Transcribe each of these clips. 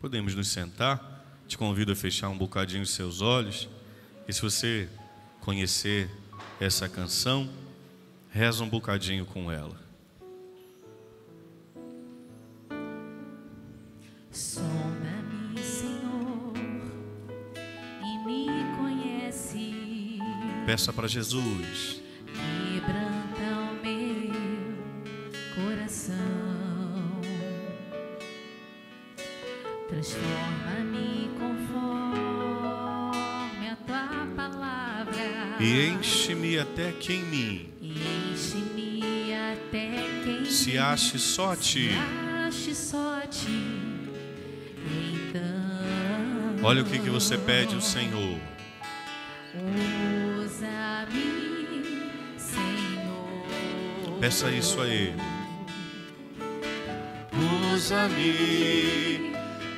Podemos nos sentar. Te convido a fechar um bocadinho os seus olhos. E se você conhecer essa canção, reza um bocadinho com ela. Sonda-me, Senhor, e me conhece. Peça para Jesus. Transforma-me conforme a tua palavra. E enche-me até que em mim E enche-me até quem se ache só a ti. ache só a ti. Então, Olha o que, que você pede ao Senhor. usa-me, Senhor. Peça isso a Ele. Usa-me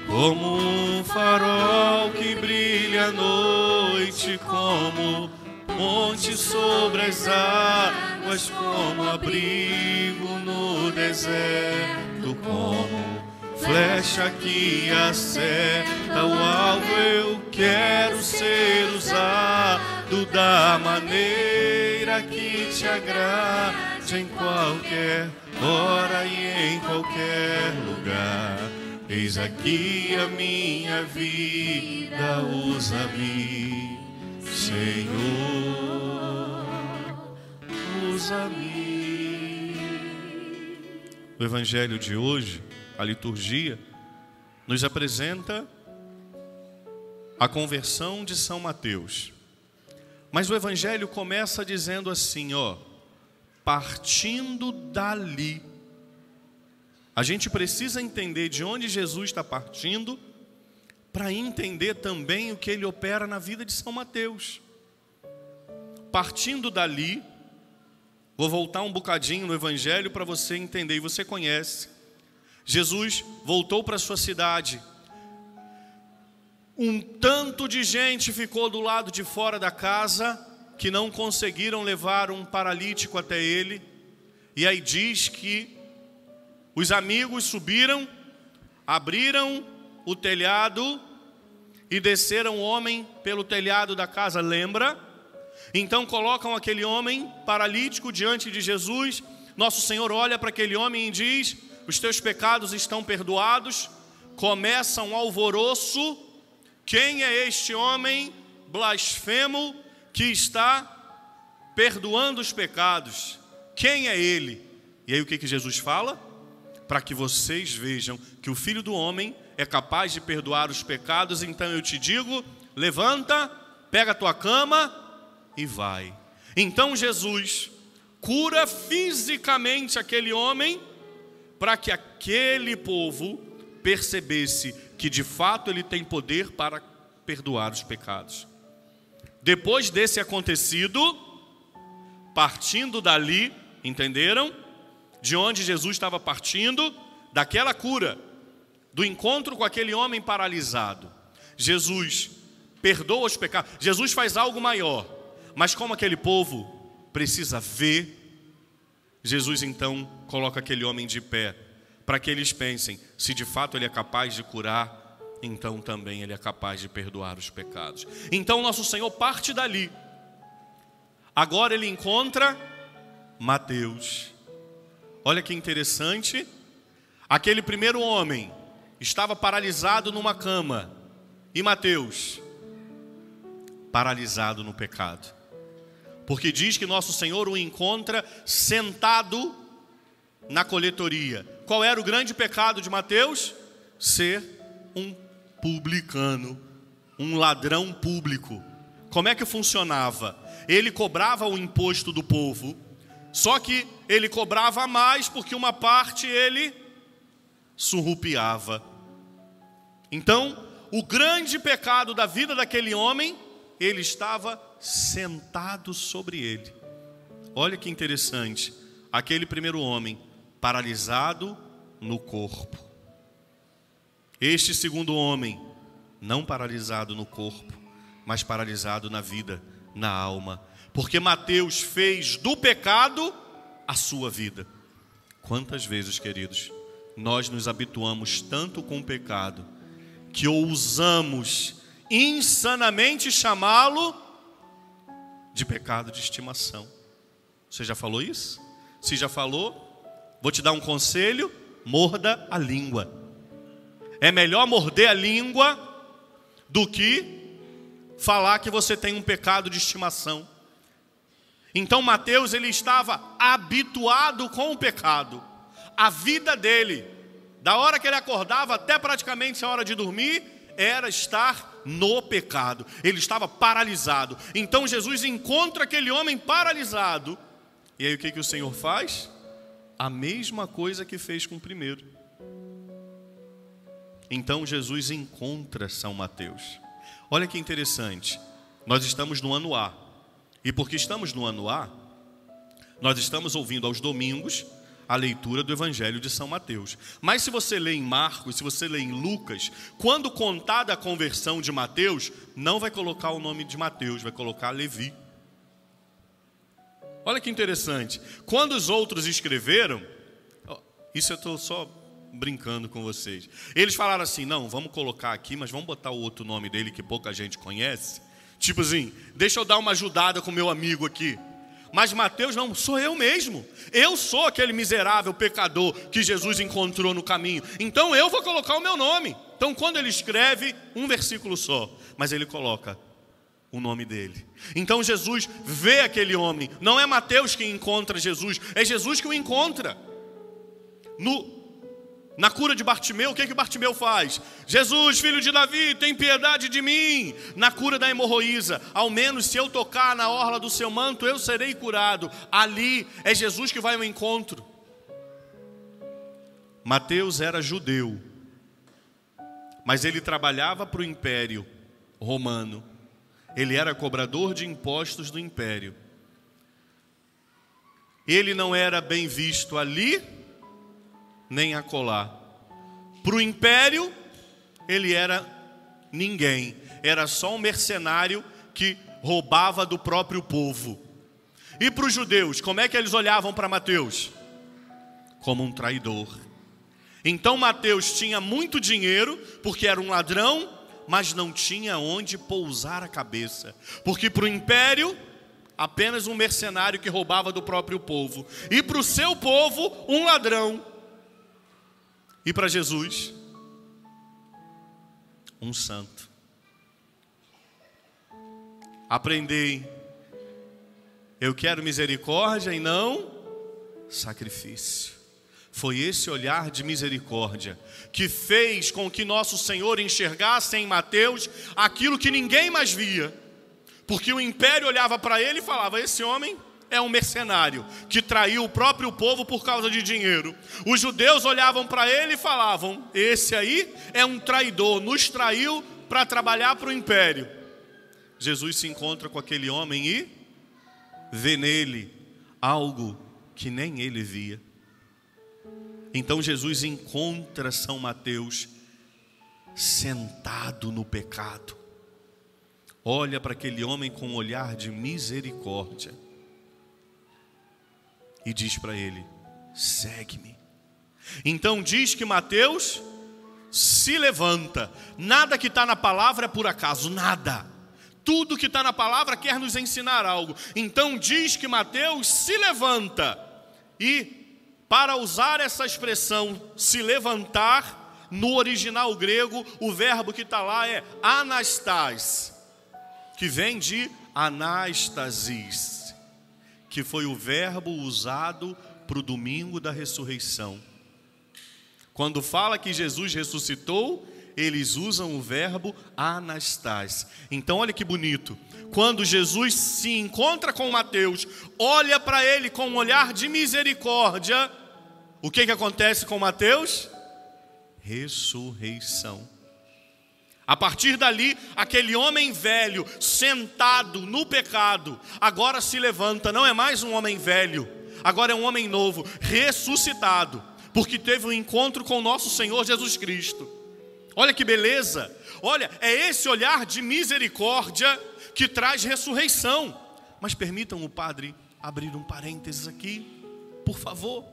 como um farol que brilha à noite, como monte sobre as águas, como abrigo no deserto, como flecha que acerta o alvo. Eu quero ser usado da maneira que te agrade em qualquer hora e em qualquer lugar. Eis aqui a minha vida, usa-me, Senhor, usa-me. O evangelho de hoje, a liturgia, nos apresenta a conversão de São Mateus. Mas o evangelho começa dizendo assim, ó, partindo dali. A gente precisa entender de onde Jesus está partindo para entender também o que ele opera na vida de São Mateus. Partindo dali, vou voltar um bocadinho no evangelho para você entender e você conhece. Jesus voltou para sua cidade. Um tanto de gente ficou do lado de fora da casa que não conseguiram levar um paralítico até ele. E aí diz que os amigos subiram, abriram o telhado e desceram o homem pelo telhado da casa, lembra? Então colocam aquele homem paralítico diante de Jesus. Nosso Senhor olha para aquele homem e diz: Os teus pecados estão perdoados. Começa um alvoroço. Quem é este homem blasfemo que está perdoando os pecados? Quem é ele? E aí o que, que Jesus fala? Para que vocês vejam que o Filho do Homem é capaz de perdoar os pecados, então eu te digo: levanta, pega a tua cama e vai. Então Jesus cura fisicamente aquele homem, para que aquele povo percebesse que de fato ele tem poder para perdoar os pecados. Depois desse acontecido, partindo dali, entenderam? De onde Jesus estava partindo, daquela cura, do encontro com aquele homem paralisado. Jesus perdoa os pecados. Jesus faz algo maior. Mas como aquele povo precisa ver, Jesus então coloca aquele homem de pé, para que eles pensem: se de fato ele é capaz de curar, então também ele é capaz de perdoar os pecados. Então nosso Senhor parte dali. Agora ele encontra Mateus. Olha que interessante. Aquele primeiro homem estava paralisado numa cama. E Mateus? Paralisado no pecado. Porque diz que nosso Senhor o encontra sentado na coletoria. Qual era o grande pecado de Mateus? Ser um publicano, um ladrão público. Como é que funcionava? Ele cobrava o imposto do povo, só que ele cobrava mais porque uma parte ele surrupiava. Então, o grande pecado da vida daquele homem, ele estava sentado sobre ele. Olha que interessante. Aquele primeiro homem, paralisado no corpo. Este segundo homem, não paralisado no corpo, mas paralisado na vida, na alma. Porque Mateus fez do pecado a sua vida. Quantas vezes, queridos, nós nos habituamos tanto com o pecado que ousamos insanamente chamá-lo de pecado de estimação. Você já falou isso? Se já falou, vou te dar um conselho: morda a língua. É melhor morder a língua do que falar que você tem um pecado de estimação. Então Mateus ele estava habituado com o pecado. A vida dele, da hora que ele acordava até praticamente a hora de dormir, era estar no pecado. Ele estava paralisado. Então Jesus encontra aquele homem paralisado. E aí o que, que o Senhor faz? A mesma coisa que fez com o primeiro. Então Jesus encontra São Mateus. Olha que interessante. Nós estamos no ano A. E porque estamos no ano A, nós estamos ouvindo aos domingos a leitura do Evangelho de São Mateus. Mas se você lê em Marcos, se você lê em Lucas, quando contada a conversão de Mateus, não vai colocar o nome de Mateus, vai colocar Levi. Olha que interessante. Quando os outros escreveram, isso eu estou só brincando com vocês. Eles falaram assim: não, vamos colocar aqui, mas vamos botar o outro nome dele que pouca gente conhece. Tipo assim, deixa eu dar uma ajudada com meu amigo aqui. Mas Mateus não, sou eu mesmo. Eu sou aquele miserável pecador que Jesus encontrou no caminho. Então eu vou colocar o meu nome. Então quando ele escreve um versículo só, mas ele coloca o nome dele. Então Jesus vê aquele homem. Não é Mateus que encontra Jesus, é Jesus que o encontra. No na cura de Bartimeu, o que, que Bartimeu faz? Jesus, filho de Davi, tem piedade de mim. Na cura da hemorroísa, ao menos se eu tocar na orla do seu manto, eu serei curado. Ali é Jesus que vai ao encontro. Mateus era judeu, mas ele trabalhava para o império romano. Ele era cobrador de impostos do império. Ele não era bem visto ali nem acolá. Para o império, ele era ninguém, era só um mercenário que roubava do próprio povo. E para os judeus, como é que eles olhavam para Mateus? Como um traidor. Então Mateus tinha muito dinheiro, porque era um ladrão, mas não tinha onde pousar a cabeça. Porque para o império, apenas um mercenário que roubava do próprio povo. E para o seu povo, um ladrão e para Jesus, um santo. Aprendei, eu quero misericórdia e não sacrifício. Foi esse olhar de misericórdia que fez com que nosso Senhor enxergasse em Mateus aquilo que ninguém mais via, porque o império olhava para ele e falava: Esse homem é um mercenário que traiu o próprio povo por causa de dinheiro. Os judeus olhavam para ele e falavam: Esse aí é um traidor, nos traiu para trabalhar para o império. Jesus se encontra com aquele homem e vê nele algo que nem ele via. Então Jesus encontra São Mateus sentado no pecado. Olha para aquele homem com um olhar de misericórdia e diz para ele: segue-me. Então diz que Mateus se levanta. Nada que está na palavra é por acaso, nada. Tudo que está na palavra quer nos ensinar algo. Então diz que Mateus se levanta. E para usar essa expressão se levantar, no original grego, o verbo que está lá é anastas, que vem de anastasis que foi o verbo usado para o domingo da ressurreição. Quando fala que Jesus ressuscitou, eles usam o verbo anastas. Então, olha que bonito. Quando Jesus se encontra com Mateus, olha para ele com um olhar de misericórdia, o que, que acontece com Mateus? Ressurreição. A partir dali, aquele homem velho, sentado no pecado, agora se levanta, não é mais um homem velho, agora é um homem novo, ressuscitado, porque teve um encontro com o nosso Senhor Jesus Cristo. Olha que beleza! Olha, é esse olhar de misericórdia que traz ressurreição. Mas permitam o padre abrir um parênteses aqui, por favor.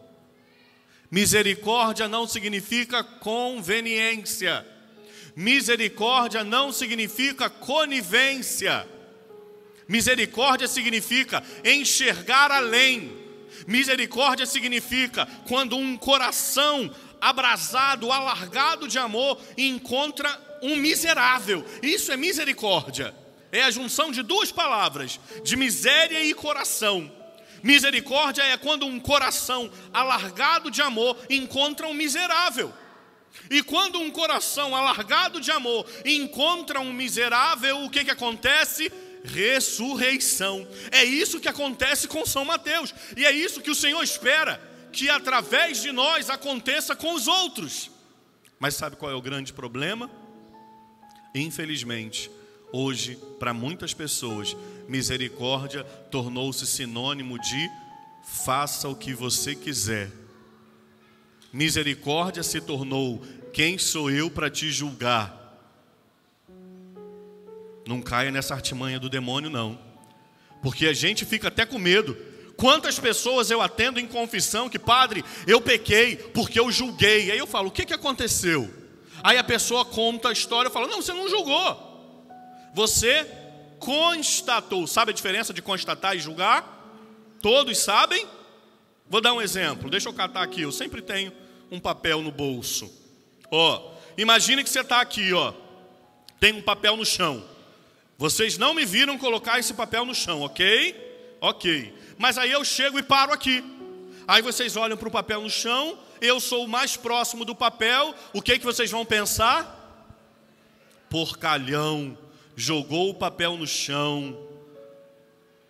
Misericórdia não significa conveniência. Misericórdia não significa conivência. Misericórdia significa enxergar além. Misericórdia significa quando um coração abrasado, alargado de amor encontra um miserável. Isso é misericórdia. É a junção de duas palavras, de miséria e coração. Misericórdia é quando um coração alargado de amor encontra um miserável. E quando um coração alargado de amor encontra um miserável, o que, que acontece? Ressurreição. É isso que acontece com São Mateus. E é isso que o Senhor espera que através de nós aconteça com os outros. Mas sabe qual é o grande problema? Infelizmente, hoje, para muitas pessoas, misericórdia tornou-se sinônimo de faça o que você quiser. Misericórdia se tornou quem sou eu para te julgar. Não caia nessa artimanha do demônio, não. Porque a gente fica até com medo. Quantas pessoas eu atendo em confissão que, padre, eu pequei porque eu julguei. Aí eu falo, o que, que aconteceu? Aí a pessoa conta a história e fala, não, você não julgou. Você constatou. Sabe a diferença de constatar e julgar? Todos sabem? Vou dar um exemplo. Deixa eu catar aqui. Eu sempre tenho um papel no bolso. Ó, imagine que você está aqui, ó. Tem um papel no chão. Vocês não me viram colocar esse papel no chão, ok? Ok. Mas aí eu chego e paro aqui. Aí vocês olham para o papel no chão, eu sou o mais próximo do papel, o que, que vocês vão pensar? Porcalhão, jogou o papel no chão.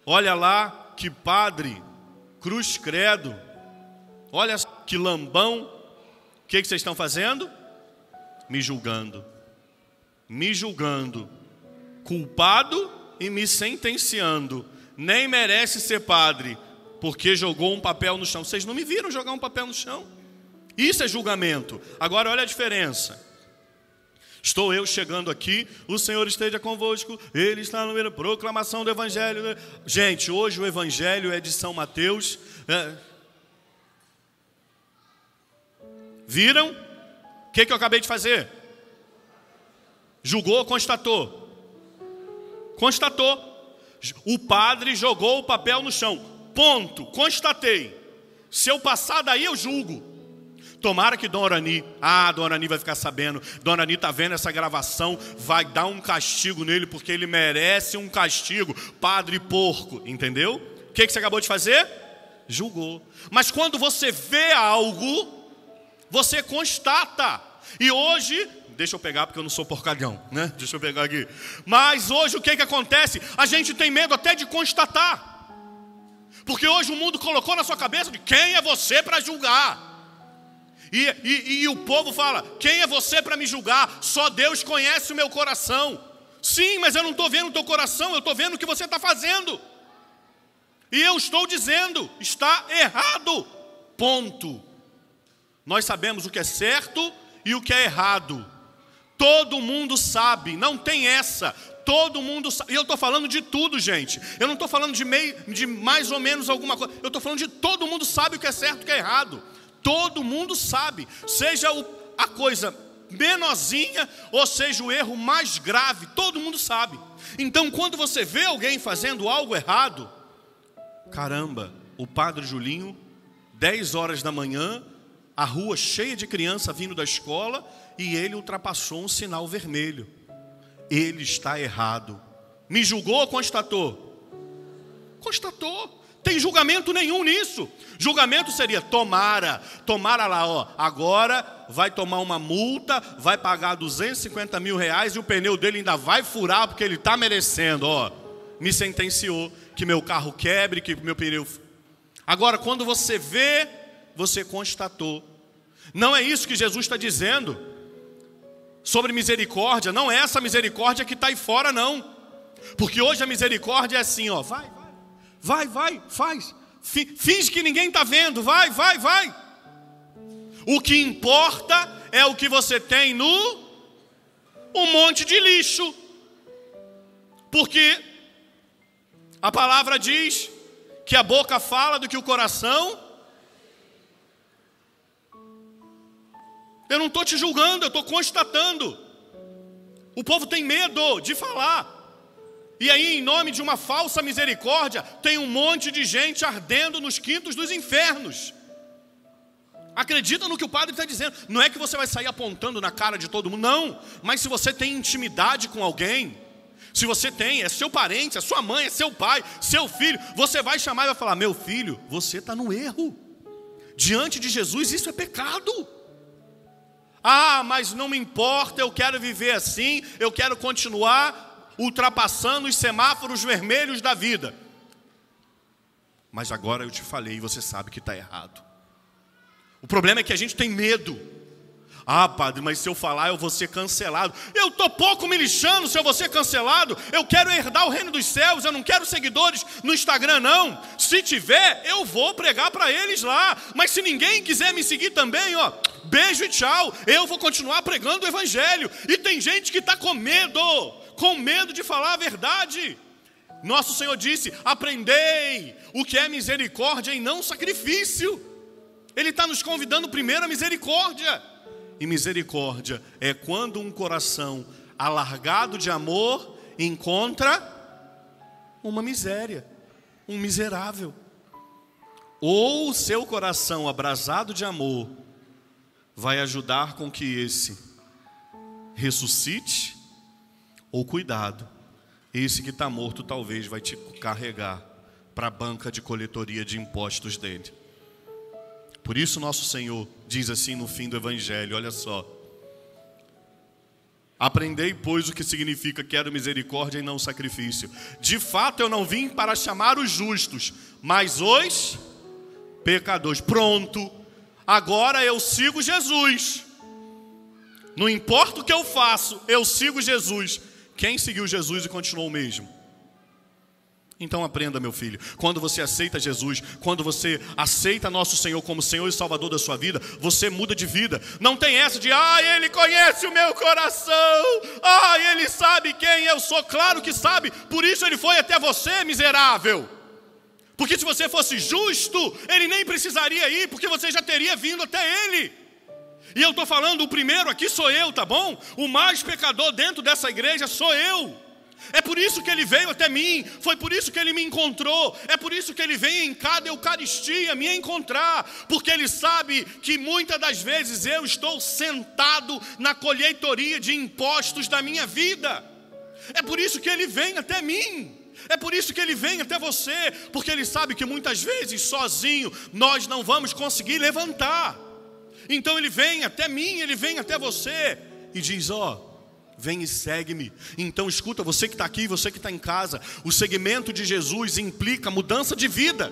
Olha lá que padre, cruz credo. Olha que lambão. O que, que vocês estão fazendo? Me julgando. Me julgando culpado e me sentenciando. Nem merece ser padre, porque jogou um papel no chão. Vocês não me viram jogar um papel no chão? Isso é julgamento. Agora olha a diferença. Estou eu chegando aqui, o Senhor esteja convosco, Ele está no meio proclamação do Evangelho. Gente, hoje o Evangelho é de São Mateus. É... Viram? O que, que eu acabei de fazer? Julgou, constatou. Constatou. O padre jogou o papel no chão. Ponto. Constatei. Se eu passar daí, eu julgo. Tomara que Dona Arani, ah, Dona Arani vai ficar sabendo, Dona Arani está vendo essa gravação, vai dar um castigo nele, porque ele merece um castigo. Padre porco, entendeu? O que, que você acabou de fazer? Julgou. Mas quando você vê algo, você constata. E hoje Deixa eu pegar porque eu não sou porcalhão, né? Deixa eu pegar aqui. Mas hoje o que, que acontece? A gente tem medo até de constatar. Porque hoje o mundo colocou na sua cabeça de quem é você para julgar. E, e, e, o povo fala: quem é você para me julgar? Só Deus conhece o meu coração. Sim, mas eu não estou vendo o teu coração, eu estou vendo o que você está fazendo. E eu estou dizendo: está errado. Ponto. Nós sabemos o que é certo e o que é errado. Todo mundo sabe, não tem essa. Todo mundo sabe. E eu estou falando de tudo, gente. Eu não estou falando de, meio, de mais ou menos alguma coisa. Eu estou falando de todo mundo sabe o que é certo e o que é errado. Todo mundo sabe. Seja o, a coisa menorzinha ou seja o erro mais grave, todo mundo sabe. Então, quando você vê alguém fazendo algo errado, caramba, o padre Julinho, 10 horas da manhã, a rua cheia de criança vindo da escola, e ele ultrapassou um sinal vermelho. Ele está errado. Me julgou ou constatou? Constatou. Tem julgamento nenhum nisso. Julgamento seria tomara, tomara lá, ó, agora vai tomar uma multa, vai pagar 250 mil reais e o pneu dele ainda vai furar porque ele está merecendo, ó. Me sentenciou que meu carro quebre, que meu pneu. Agora, quando você vê, você constatou. Não é isso que Jesus está dizendo sobre misericórdia, não é essa misericórdia que está aí fora, não. Porque hoje a misericórdia é assim, ó, vai, vai, vai, vai, faz. Finge que ninguém está vendo, vai, vai, vai. O que importa é o que você tem no um monte de lixo. Porque a palavra diz que a boca fala do que o coração Eu não estou te julgando, eu estou constatando. O povo tem medo de falar. E aí, em nome de uma falsa misericórdia, tem um monte de gente ardendo nos quintos dos infernos. Acredita no que o padre está dizendo. Não é que você vai sair apontando na cara de todo mundo, não. Mas se você tem intimidade com alguém, se você tem, é seu parente, é sua mãe, é seu pai, seu filho, você vai chamar e vai falar: Meu filho, você está no erro. Diante de Jesus, isso é pecado. Ah, mas não me importa, eu quero viver assim, eu quero continuar ultrapassando os semáforos vermelhos da vida. Mas agora eu te falei e você sabe que está errado. O problema é que a gente tem medo. Ah, padre, mas se eu falar eu vou ser cancelado. Eu estou pouco me lixando se eu vou ser cancelado. Eu quero herdar o reino dos céus. Eu não quero seguidores no Instagram, não. Se tiver, eu vou pregar para eles lá. Mas se ninguém quiser me seguir também, ó, beijo e tchau. Eu vou continuar pregando o evangelho. E tem gente que está com medo, com medo de falar a verdade. Nosso Senhor disse: aprendei o que é misericórdia e não sacrifício. Ele está nos convidando primeiro a misericórdia. E misericórdia é quando um coração alargado de amor encontra uma miséria, um miserável. Ou o seu coração abrasado de amor vai ajudar com que esse ressuscite, ou cuidado, esse que está morto talvez vai te carregar para a banca de coletoria de impostos dele. Por isso, nosso Senhor diz assim no fim do Evangelho: olha só. Aprendei, pois, o que significa quero misericórdia e não sacrifício. De fato, eu não vim para chamar os justos, mas os pecadores. Pronto, agora eu sigo Jesus. Não importa o que eu faço, eu sigo Jesus. Quem seguiu Jesus e continuou o mesmo? Então aprenda, meu filho, quando você aceita Jesus, quando você aceita nosso Senhor como Senhor e Salvador da sua vida, você muda de vida. Não tem essa de, ah, Ele conhece o meu coração, ah, Ele sabe quem eu sou. Claro que sabe, por isso Ele foi até você, miserável. Porque se você fosse justo, Ele nem precisaria ir, porque você já teria vindo até Ele. E eu estou falando, o primeiro aqui sou eu, tá bom? O mais pecador dentro dessa igreja sou eu. É por isso que ele veio até mim, foi por isso que ele me encontrou, é por isso que ele vem em cada Eucaristia me encontrar, porque ele sabe que muitas das vezes eu estou sentado na colheitoria de impostos da minha vida. É por isso que ele vem até mim. É por isso que ele vem até você, porque ele sabe que muitas vezes sozinho nós não vamos conseguir levantar. Então ele vem até mim, ele vem até você e diz: Ó, Vem e segue-me. Então escuta, você que está aqui, você que está em casa, o segmento de Jesus implica mudança de vida.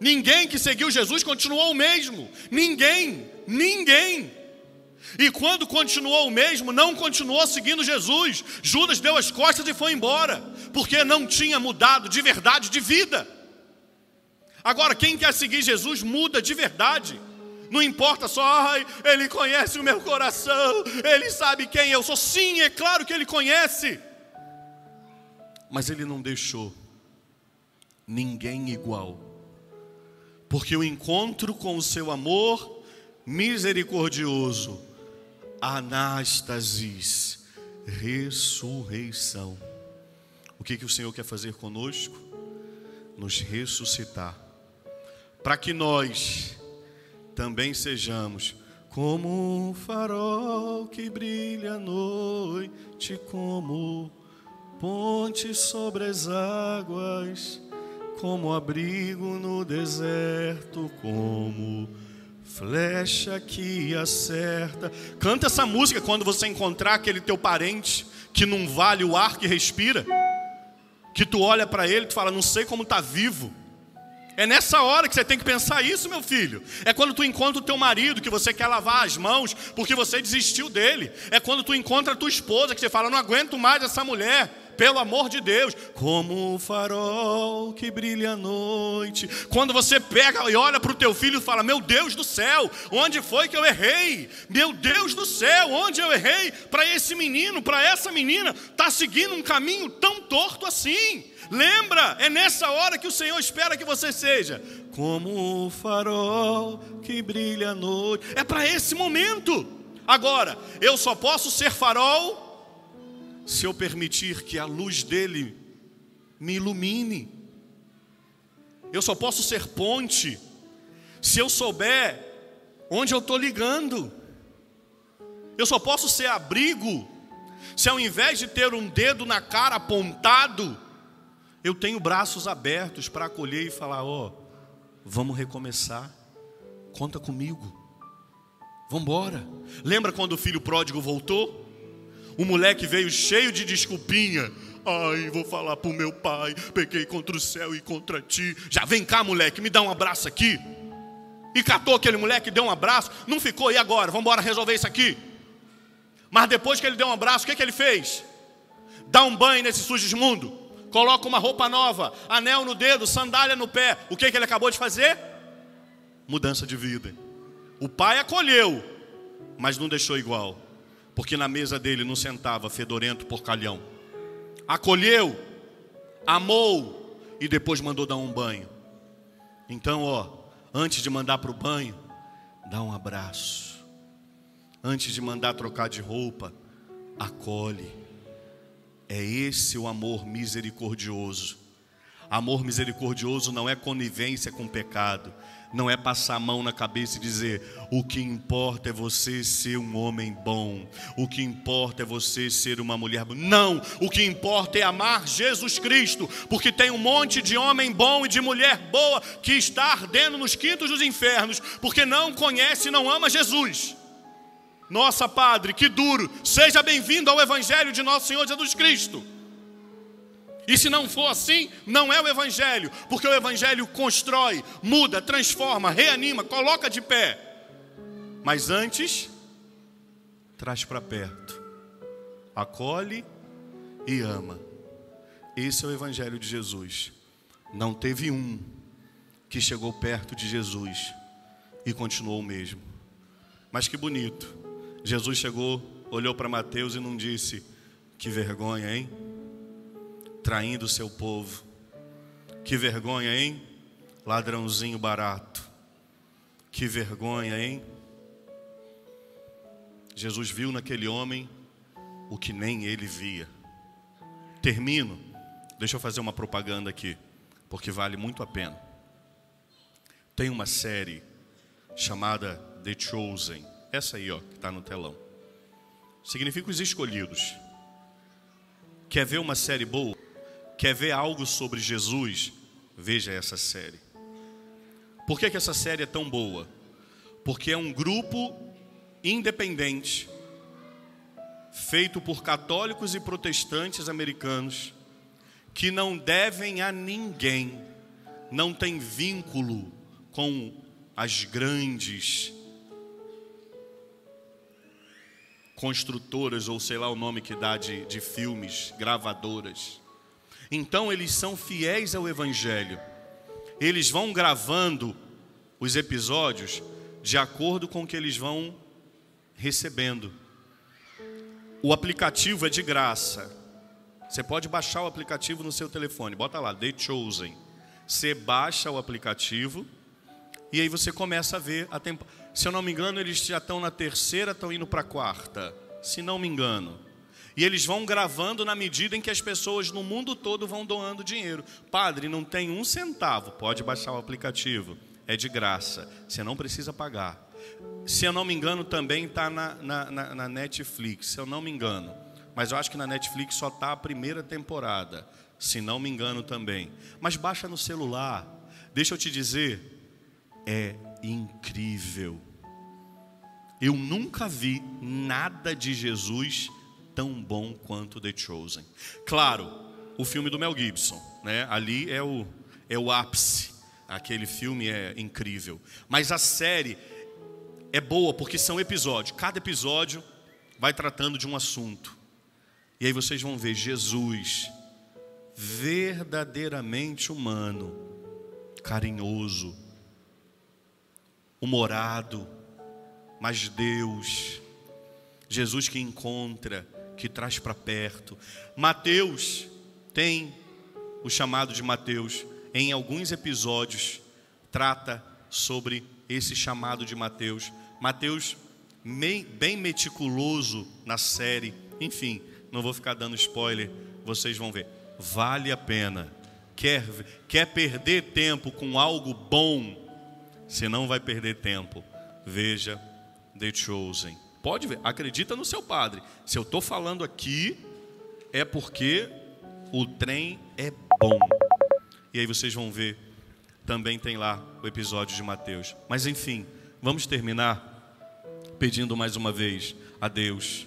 Ninguém que seguiu Jesus continuou o mesmo. Ninguém, ninguém. E quando continuou o mesmo, não continuou seguindo Jesus. Judas deu as costas e foi embora, porque não tinha mudado de verdade de vida. Agora, quem quer seguir Jesus muda de verdade. Não importa só, ai, Ele conhece o meu coração, Ele sabe quem eu sou. Sim, é claro que Ele conhece. Mas Ele não deixou ninguém igual. Porque o encontro com o seu amor misericordioso, anástasis, ressurreição. O que, que o Senhor quer fazer conosco? Nos ressuscitar. Para que nós também sejamos como um farol que brilha à noite, como ponte sobre as águas, como abrigo no deserto, como flecha que acerta. Canta essa música quando você encontrar aquele teu parente que não vale o ar que respira, que tu olha para ele e fala, não sei como tá vivo. É nessa hora que você tem que pensar isso, meu filho. É quando tu encontra o teu marido que você quer lavar as mãos porque você desistiu dele. É quando tu encontra a tua esposa que você fala: "Não aguento mais essa mulher". Pelo amor de Deus, como o farol que brilha à noite. Quando você pega e olha para o teu filho e fala: Meu Deus do céu, onde foi que eu errei? Meu Deus do céu, onde eu errei? Para esse menino, para essa menina, está seguindo um caminho tão torto assim. Lembra, é nessa hora que o Senhor espera que você seja como o farol que brilha à noite. É para esse momento. Agora, eu só posso ser farol se eu permitir que a luz dele me ilumine. Eu só posso ser ponte se eu souber onde eu estou ligando. Eu só posso ser abrigo se ao invés de ter um dedo na cara apontado, eu tenho braços abertos para acolher e falar: Ó, oh, vamos recomeçar, conta comigo, vamos embora. Lembra quando o filho pródigo voltou? O moleque veio cheio de desculpinha. Ai, vou falar pro meu pai, peguei contra o céu e contra ti. Já vem cá, moleque, me dá um abraço aqui. E catou aquele moleque, deu um abraço, não ficou, e agora? Vamos embora resolver isso aqui. Mas depois que ele deu um abraço, o que, que ele fez? Dá um banho nesse sujo mundo, coloca uma roupa nova, anel no dedo, sandália no pé. O que, que ele acabou de fazer? Mudança de vida. O pai acolheu, mas não deixou igual porque na mesa dele não sentava fedorento porcalhão. Acolheu, amou e depois mandou dar um banho. Então, ó, antes de mandar para o banho, dá um abraço. Antes de mandar trocar de roupa, acolhe. É esse o amor misericordioso. Amor misericordioso não é conivência com pecado, não é passar a mão na cabeça e dizer: o que importa é você ser um homem bom, o que importa é você ser uma mulher boa. Não, o que importa é amar Jesus Cristo, porque tem um monte de homem bom e de mulher boa que está ardendo nos quintos dos infernos, porque não conhece e não ama Jesus. Nossa, Padre, que duro, seja bem-vindo ao Evangelho de nosso Senhor Jesus Cristo. E se não for assim, não é o Evangelho, porque o Evangelho constrói, muda, transforma, reanima, coloca de pé. Mas antes, traz para perto, acolhe e ama. Esse é o Evangelho de Jesus. Não teve um que chegou perto de Jesus e continuou o mesmo. Mas que bonito. Jesus chegou, olhou para Mateus e não disse: Que vergonha, hein? Traindo o seu povo. Que vergonha, hein? Ladrãozinho barato. Que vergonha, hein? Jesus viu naquele homem o que nem ele via. Termino. Deixa eu fazer uma propaganda aqui, porque vale muito a pena. Tem uma série chamada The Chosen. Essa aí, ó, que está no telão. Significa os escolhidos. Quer ver uma série boa? Quer ver algo sobre Jesus? Veja essa série. Por que, que essa série é tão boa? Porque é um grupo independente, feito por católicos e protestantes americanos, que não devem a ninguém, não tem vínculo com as grandes construtoras, ou sei lá o nome que dá de, de filmes, gravadoras. Então eles são fiéis ao Evangelho. Eles vão gravando os episódios de acordo com o que eles vão recebendo. O aplicativo é de graça. Você pode baixar o aplicativo no seu telefone. Bota lá, The Chosen. Você baixa o aplicativo e aí você começa a ver a tempo. Se eu não me engano, eles já estão na terceira, estão indo para a quarta. Se não me engano. E eles vão gravando na medida em que as pessoas no mundo todo vão doando dinheiro. Padre, não tem um centavo, pode baixar o aplicativo, é de graça, você não precisa pagar. Se eu não me engano, também está na, na, na, na Netflix, se eu não me engano. Mas eu acho que na Netflix só está a primeira temporada, se não me engano também. Mas baixa no celular. Deixa eu te dizer, é incrível. Eu nunca vi nada de Jesus tão bom quanto The Chosen. Claro, o filme do Mel Gibson, né? Ali é o é o ápice. Aquele filme é incrível. Mas a série é boa porque são episódios. Cada episódio vai tratando de um assunto. E aí vocês vão ver Jesus verdadeiramente humano, carinhoso, humorado, mas Deus, Jesus que encontra que traz para perto. Mateus tem o chamado de Mateus, em alguns episódios, trata sobre esse chamado de Mateus. Mateus, bem meticuloso na série, enfim, Não vou ficar dando spoiler, vocês vão ver. Vale a pena. Quer, quer perder tempo com algo bom? Você não vai perder tempo. Veja The Chosen. Pode ver, acredita no seu padre. Se eu estou falando aqui, é porque o trem é bom. E aí vocês vão ver, também tem lá o episódio de Mateus. Mas enfim, vamos terminar pedindo mais uma vez a Deus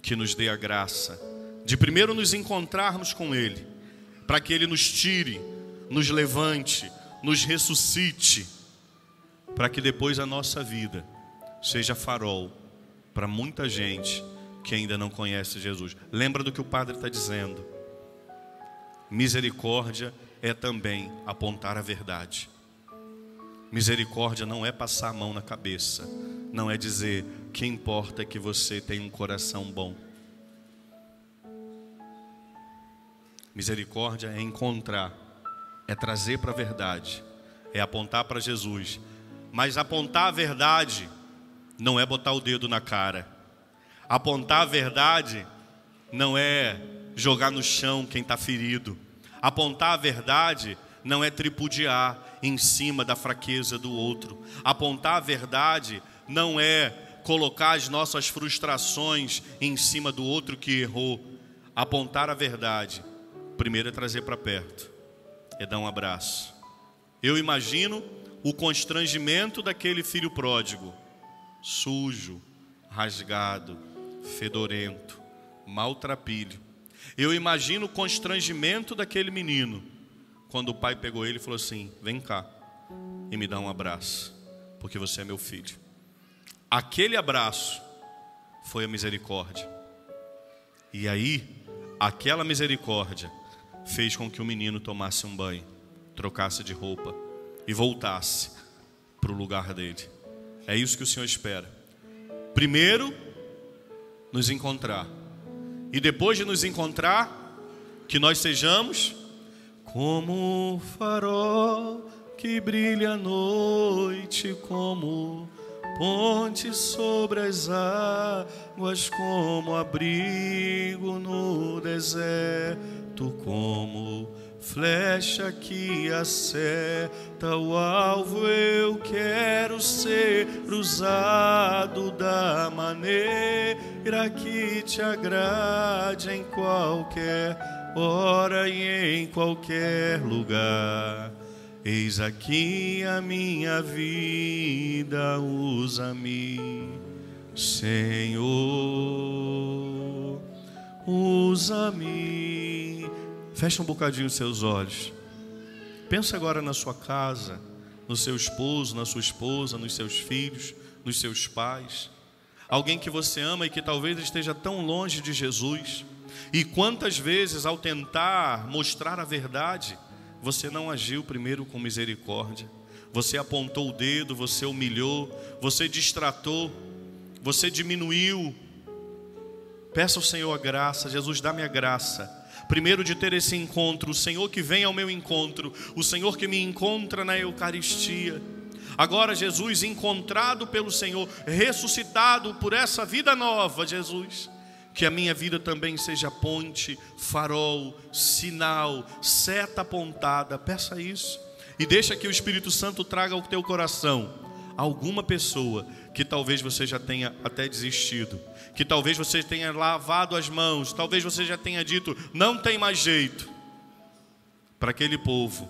que nos dê a graça de primeiro nos encontrarmos com Ele, para que Ele nos tire, nos levante, nos ressuscite, para que depois a nossa vida seja farol para muita gente que ainda não conhece Jesus. Lembra do que o Padre está dizendo? Misericórdia é também apontar a verdade. Misericórdia não é passar a mão na cabeça, não é dizer que importa é que você tenha um coração bom. Misericórdia é encontrar, é trazer para a verdade, é apontar para Jesus. Mas apontar a verdade não é botar o dedo na cara. Apontar a verdade não é jogar no chão quem está ferido. Apontar a verdade não é tripudiar em cima da fraqueza do outro. Apontar a verdade não é colocar as nossas frustrações em cima do outro que errou. Apontar a verdade primeiro é trazer para perto, é dar um abraço. Eu imagino o constrangimento daquele filho pródigo, sujo, rasgado, fedorento, maltrapilho. Eu imagino o constrangimento daquele menino, quando o pai pegou ele e falou assim: Vem cá e me dá um abraço, porque você é meu filho. Aquele abraço foi a misericórdia. E aí, aquela misericórdia fez com que o menino tomasse um banho, trocasse de roupa e voltasse para o lugar dele. É isso que o Senhor espera. Primeiro, nos encontrar. E depois de nos encontrar, que nós sejamos como farol que brilha à noite, como ponte sobre as águas, como abrigo no deserto como flecha que acerta o alvo. Eu quero ser usado da maneira que te agrade em qualquer hora e em qualquer lugar. Eis aqui a minha vida, usa-me, Senhor, usa-me Feche um bocadinho os seus olhos. Pensa agora na sua casa, no seu esposo, na sua esposa, nos seus filhos, nos seus pais. Alguém que você ama e que talvez esteja tão longe de Jesus. E quantas vezes, ao tentar mostrar a verdade, você não agiu primeiro com misericórdia. Você apontou o dedo, você humilhou, você distratou, você diminuiu. Peça ao Senhor a graça, Jesus, dá-me a graça Primeiro, de ter esse encontro, o Senhor que vem ao meu encontro, o Senhor que me encontra na Eucaristia. Agora, Jesus, encontrado pelo Senhor, ressuscitado por essa vida nova, Jesus, que a minha vida também seja ponte, farol, sinal, seta apontada. Peça isso e deixa que o Espírito Santo traga ao teu coração alguma pessoa que talvez você já tenha até desistido, que talvez você tenha lavado as mãos, talvez você já tenha dito, não tem mais jeito. Para aquele povo,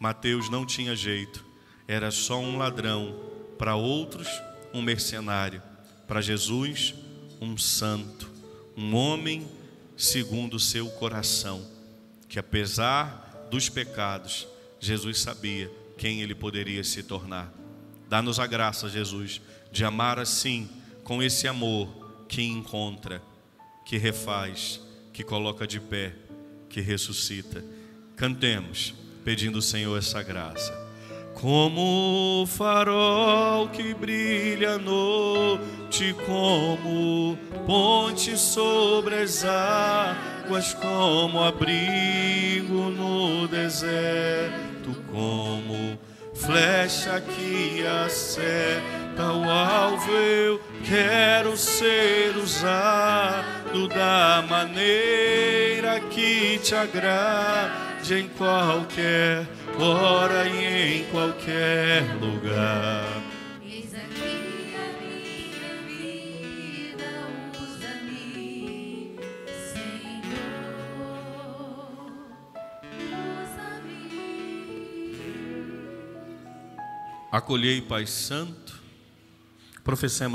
Mateus não tinha jeito, era só um ladrão, para outros, um mercenário, para Jesus, um santo, um homem segundo o seu coração, que apesar dos pecados, Jesus sabia quem ele poderia se tornar. Dá-nos a graça, Jesus, de amar assim, com esse amor que encontra, que refaz, que coloca de pé, que ressuscita. Cantemos, pedindo ao Senhor essa graça. Como farol que brilha à noite, como ponte sobre as águas, como abrigo no deserto, como flecha que acerta o alvo. Eu quero ser usado da maneira que te agrade em qualquer hora e em qualquer lugar. Acolhei, Pai Santo, professemos